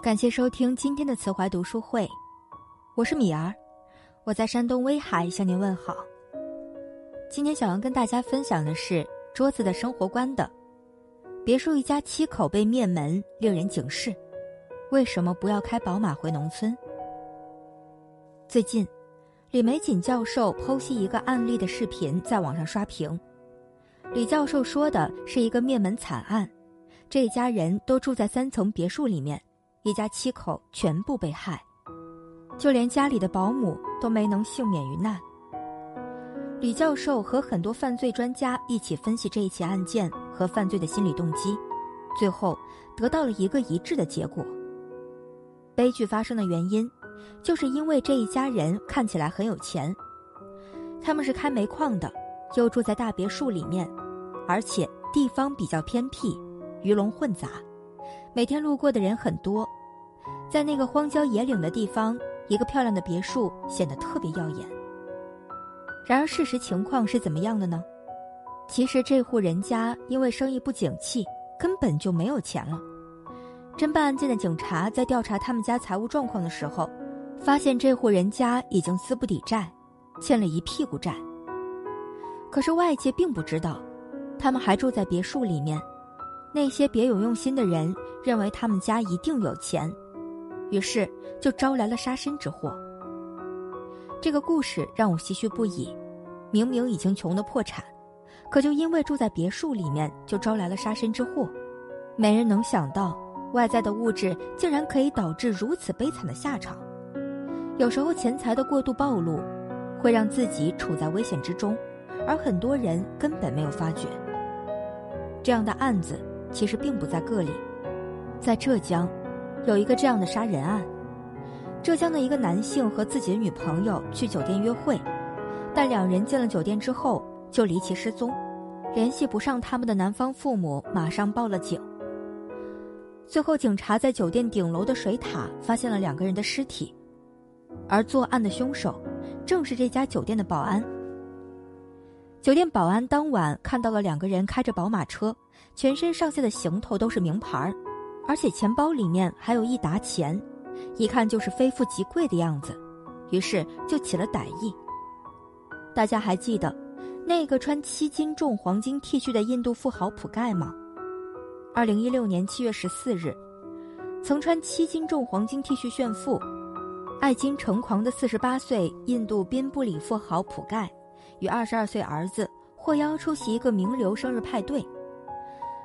感谢收听今天的慈怀读书会，我是米儿，我在山东威海向您问好。今天想要跟大家分享的是桌子的生活观的别墅一家七口被灭门，令人警示。为什么不要开宝马回农村？最近，李玫瑾教授剖析一个案例的视频在网上刷屏。李教授说的是一个灭门惨案，这一家人都住在三层别墅里面，一家七口全部被害，就连家里的保姆都没能幸免于难。李教授和很多犯罪专家一起分析这一起案件和犯罪的心理动机，最后得到了一个一致的结果。悲剧发生的原因，就是因为这一家人看起来很有钱，他们是开煤矿的。又住在大别墅里面，而且地方比较偏僻，鱼龙混杂，每天路过的人很多。在那个荒郊野岭的地方，一个漂亮的别墅显得特别耀眼。然而，事实情况是怎么样的呢？其实这户人家因为生意不景气，根本就没有钱了。侦办案件的警察在调查他们家财务状况的时候，发现这户人家已经资不抵债，欠了一屁股债。可是外界并不知道，他们还住在别墅里面。那些别有用心的人认为他们家一定有钱，于是就招来了杀身之祸。这个故事让我唏嘘不已。明明已经穷得破产，可就因为住在别墅里面，就招来了杀身之祸。没人能想到，外在的物质竟然可以导致如此悲惨的下场。有时候钱财的过度暴露，会让自己处在危险之中。而很多人根本没有发觉，这样的案子其实并不在个例。在浙江，有一个这样的杀人案：浙江的一个男性和自己的女朋友去酒店约会，但两人进了酒店之后就离奇失踪，联系不上他们的男方父母，马上报了警。最后，警察在酒店顶楼的水塔发现了两个人的尸体，而作案的凶手正是这家酒店的保安。酒店保安当晚看到了两个人开着宝马车，全身上下的行头都是名牌儿，而且钱包里面还有一沓钱，一看就是非富即贵的样子，于是就起了歹意。大家还记得那个穿七斤重黄金 T 恤的印度富豪普盖吗？二零一六年七月十四日，曾穿七斤重黄金 T 恤炫富、爱金成狂的四十八岁印度宾布里富豪普盖。与二十二岁儿子获邀出席一个名流生日派对。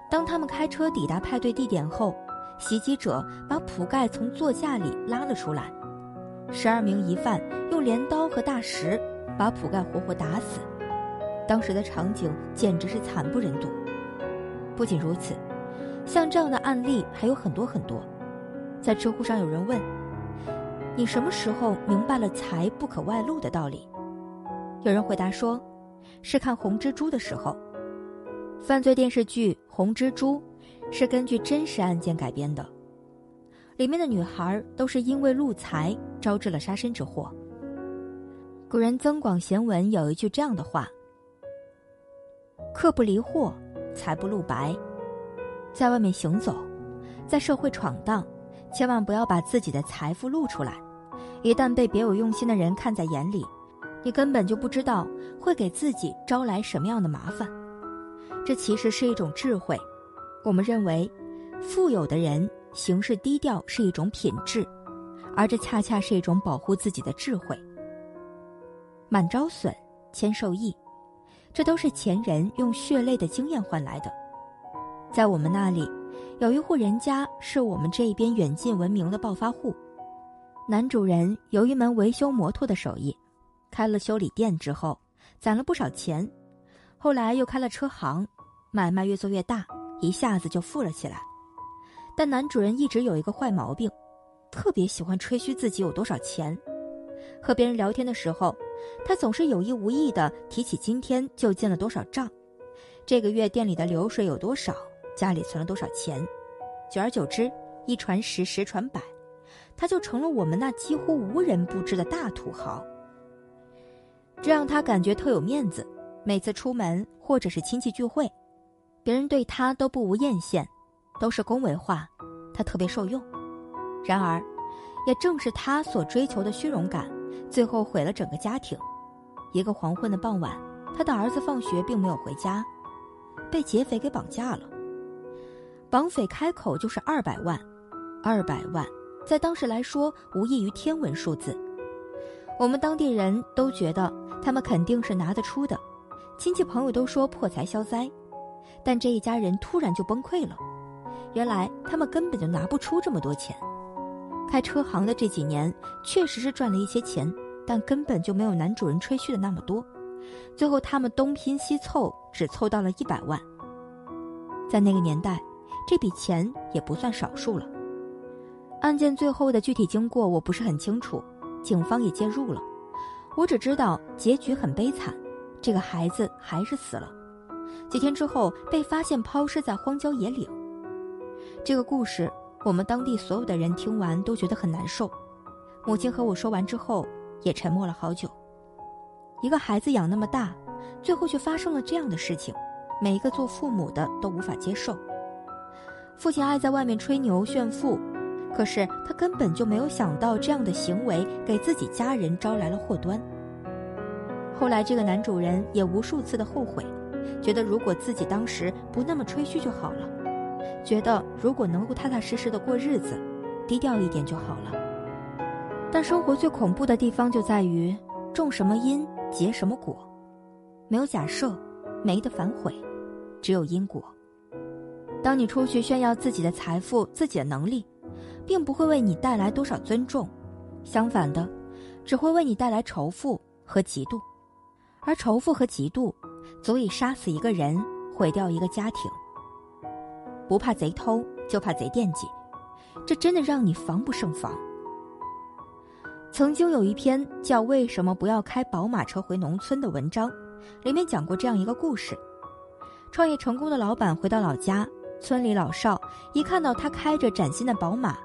当他们开车抵达派对地点后，袭击者把普盖从座驾里拉了出来。十二名疑犯用镰刀和大石把普盖活活打死。当时的场景简直是惨不忍睹。不仅如此，像这样的案例还有很多很多。在知乎上有人问：“你什么时候明白了财不可外露的道理？”有人回答说：“是看《红蜘蛛》的时候，犯罪电视剧《红蜘蛛》是根据真实案件改编的，里面的女孩都是因为露财招致了杀身之祸。古人《增广贤文》有一句这样的话：‘客不离货，财不露白。’在外面行走，在社会闯荡，千万不要把自己的财富露出来，一旦被别有用心的人看在眼里。”你根本就不知道会给自己招来什么样的麻烦，这其实是一种智慧。我们认为，富有的人行事低调是一种品质，而这恰恰是一种保护自己的智慧。满招损，谦受益，这都是前人用血泪的经验换来的。在我们那里，有一户人家是我们这一边远近闻名的暴发户，男主人有一门维修摩托的手艺。开了修理店之后，攒了不少钱，后来又开了车行，买卖越做越大，一下子就富了起来。但男主人一直有一个坏毛病，特别喜欢吹嘘自己有多少钱。和别人聊天的时候，他总是有意无意的提起今天就进了多少账，这个月店里的流水有多少，家里存了多少钱。久而久之，一传十，十传百，他就成了我们那几乎无人不知的大土豪。这让他感觉特有面子，每次出门或者是亲戚聚会，别人对他都不无艳羡，都是恭维话，他特别受用。然而，也正是他所追求的虚荣感，最后毁了整个家庭。一个黄昏的傍晚，他的儿子放学并没有回家，被劫匪给绑架了。绑匪开口就是二百万，二百万，在当时来说无异于天文数字。我们当地人都觉得他们肯定是拿得出的，亲戚朋友都说破财消灾，但这一家人突然就崩溃了。原来他们根本就拿不出这么多钱。开车行的这几年确实是赚了一些钱，但根本就没有男主人吹嘘的那么多。最后他们东拼西凑，只凑到了一百万。在那个年代，这笔钱也不算少数了。案件最后的具体经过我不是很清楚。警方也介入了，我只知道结局很悲惨，这个孩子还是死了。几天之后被发现抛尸在荒郊野岭。这个故事，我们当地所有的人听完都觉得很难受。母亲和我说完之后，也沉默了好久。一个孩子养那么大，最后却发生了这样的事情，每一个做父母的都无法接受。父亲爱在外面吹牛炫富。可是他根本就没有想到这样的行为给自己家人招来了祸端。后来这个男主人也无数次的后悔，觉得如果自己当时不那么吹嘘就好了，觉得如果能够踏踏实实的过日子，低调一点就好了。但生活最恐怖的地方就在于种什么因结什么果，没有假设，没得反悔，只有因果。当你出去炫耀自己的财富、自己的能力。并不会为你带来多少尊重，相反的，只会为你带来仇富和嫉妒，而仇富和嫉妒，足以杀死一个人，毁掉一个家庭。不怕贼偷，就怕贼惦记，这真的让你防不胜防。曾经有一篇叫《为什么不要开宝马车回农村》的文章，里面讲过这样一个故事：创业成功的老板回到老家，村里老少一看到他开着崭新的宝马。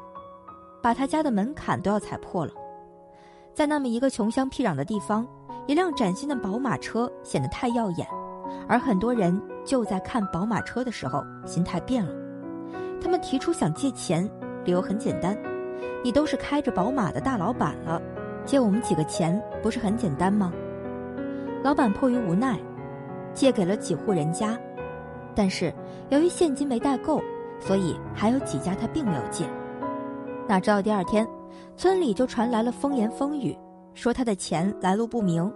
把他家的门槛都要踩破了，在那么一个穷乡僻壤的地方，一辆崭新的宝马车显得太耀眼，而很多人就在看宝马车的时候心态变了，他们提出想借钱，理由很简单：你都是开着宝马的大老板了，借我们几个钱不是很简单吗？老板迫于无奈，借给了几户人家，但是由于现金没带够，所以还有几家他并没有借。哪知道第二天，村里就传来了风言风语，说他的钱来路不明，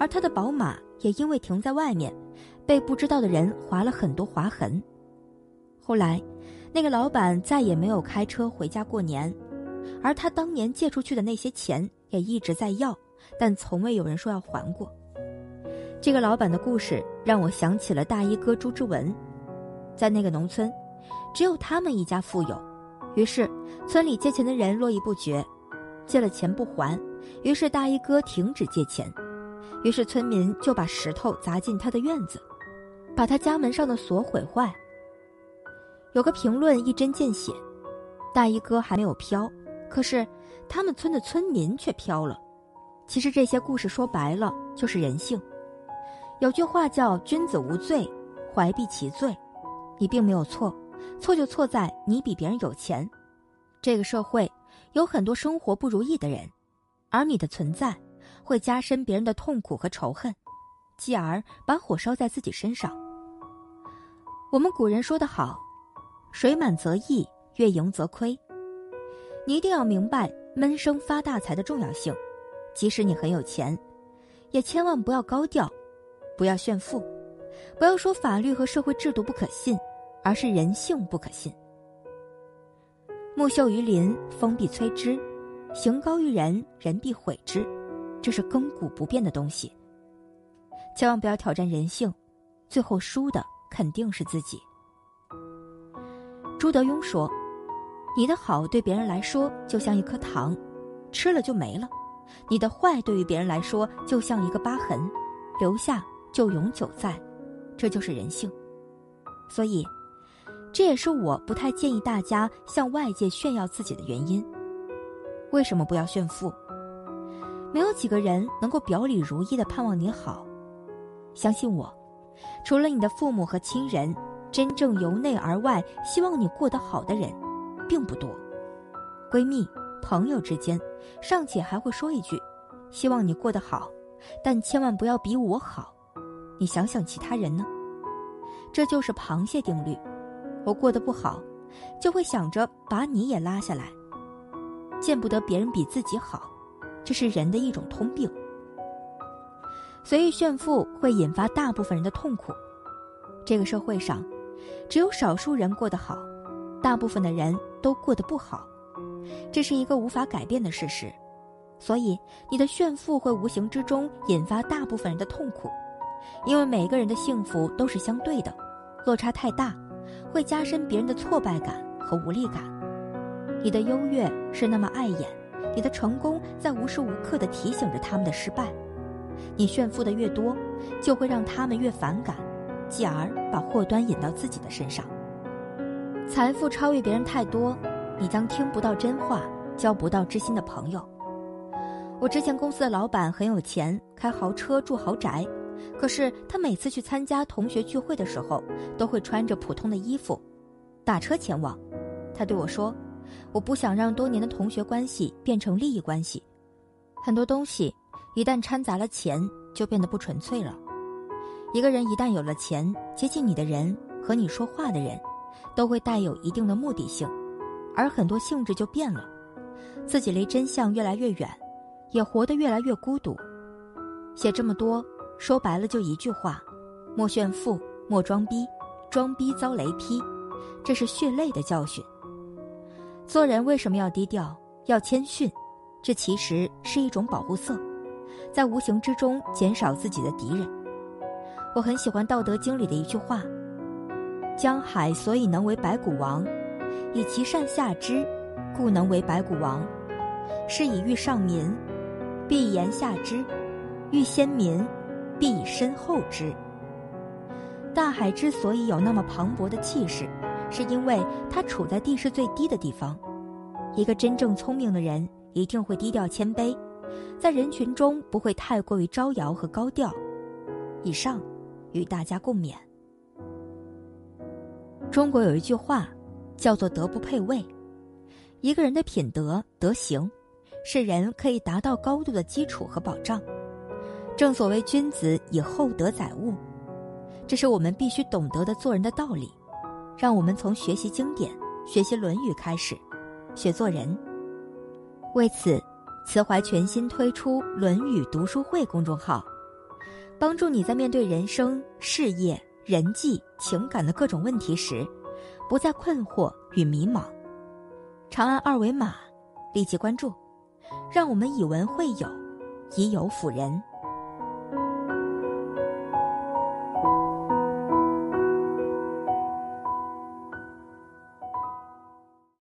而他的宝马也因为停在外面，被不知道的人划了很多划痕。后来，那个老板再也没有开车回家过年，而他当年借出去的那些钱也一直在要，但从未有人说要还过。这个老板的故事让我想起了大衣哥朱之文，在那个农村，只有他们一家富有。于是，村里借钱的人络绎不绝，借了钱不还，于是大衣哥停止借钱，于是村民就把石头砸进他的院子，把他家门上的锁毁坏。有个评论一针见血：大衣哥还没有飘，可是他们村的村民却飘了。其实这些故事说白了就是人性。有句话叫“君子无罪，怀璧其罪”，你并没有错。错就错在你比别人有钱，这个社会有很多生活不如意的人，而你的存在会加深别人的痛苦和仇恨，继而把火烧在自己身上。我们古人说得好：“水满则溢，月盈则亏。”你一定要明白闷声发大财的重要性，即使你很有钱，也千万不要高调，不要炫富，不要说法律和社会制度不可信。而是人性不可信。木秀于林，风必摧之；行高于人，人必毁之。这是亘古不变的东西。千万不要挑战人性，最后输的肯定是自己。朱德庸说：“你的好对别人来说就像一颗糖，吃了就没了；你的坏对于别人来说就像一个疤痕，留下就永久在。这就是人性。所以。”这也是我不太建议大家向外界炫耀自己的原因。为什么不要炫富？没有几个人能够表里如一的盼望你好。相信我，除了你的父母和亲人，真正由内而外希望你过得好的人，并不多。闺蜜、朋友之间，尚且还会说一句：“希望你过得好，但千万不要比我好。”你想想其他人呢？这就是螃蟹定律。我过得不好，就会想着把你也拉下来。见不得别人比自己好，这是人的一种通病。随意炫富会引发大部分人的痛苦。这个社会上，只有少数人过得好，大部分的人都过得不好，这是一个无法改变的事实。所以，你的炫富会无形之中引发大部分人的痛苦，因为每个人的幸福都是相对的，落差太大，会加深别人的挫败感和无力感。你的优越是那么碍眼，你的成功在无时无刻的提醒着他们的失败。你炫富的越多，就会让他们越反感，继而把祸端引到自己的身上。财富超越别人太多，你将听不到真话，交不到知心的朋友。我之前公司的老板很有钱，开豪车住豪宅，可是他每次去参加同学聚会的时候，都会穿着普通的衣服，打车前往。他对我说：“我不想让多年的同学关系变成利益关系，很多东西。”一旦掺杂了钱，就变得不纯粹了。一个人一旦有了钱，接近你的人和你说话的人，都会带有一定的目的性，而很多性质就变了，自己离真相越来越远，也活得越来越孤独。写这么多，说白了就一句话：莫炫富，莫装逼，装逼遭雷劈，这是血泪的教训。做人为什么要低调，要谦逊？这其实是一种保护色。在无形之中减少自己的敌人。我很喜欢《道德经》里的一句话：“江海所以能为百谷王，以其善下之，故能为百谷王。是以欲上民，必言下之；欲先民，必以身后之。”大海之所以有那么磅礴的气势，是因为它处在地势最低的地方。一个真正聪明的人，一定会低调谦卑。在人群中不会太过于招摇和高调。以上，与大家共勉。中国有一句话，叫做“德不配位”。一个人的品德德行，是人可以达到高度的基础和保障。正所谓“君子以厚德载物”，这是我们必须懂得的做人的道理。让我们从学习经典、学习《论语》开始，学做人。为此。慈怀全新推出《论语读书会》公众号，帮助你在面对人生、事业、人际、情感的各种问题时，不再困惑与迷茫。长按二维码，立即关注，让我们以文会友，以友辅人。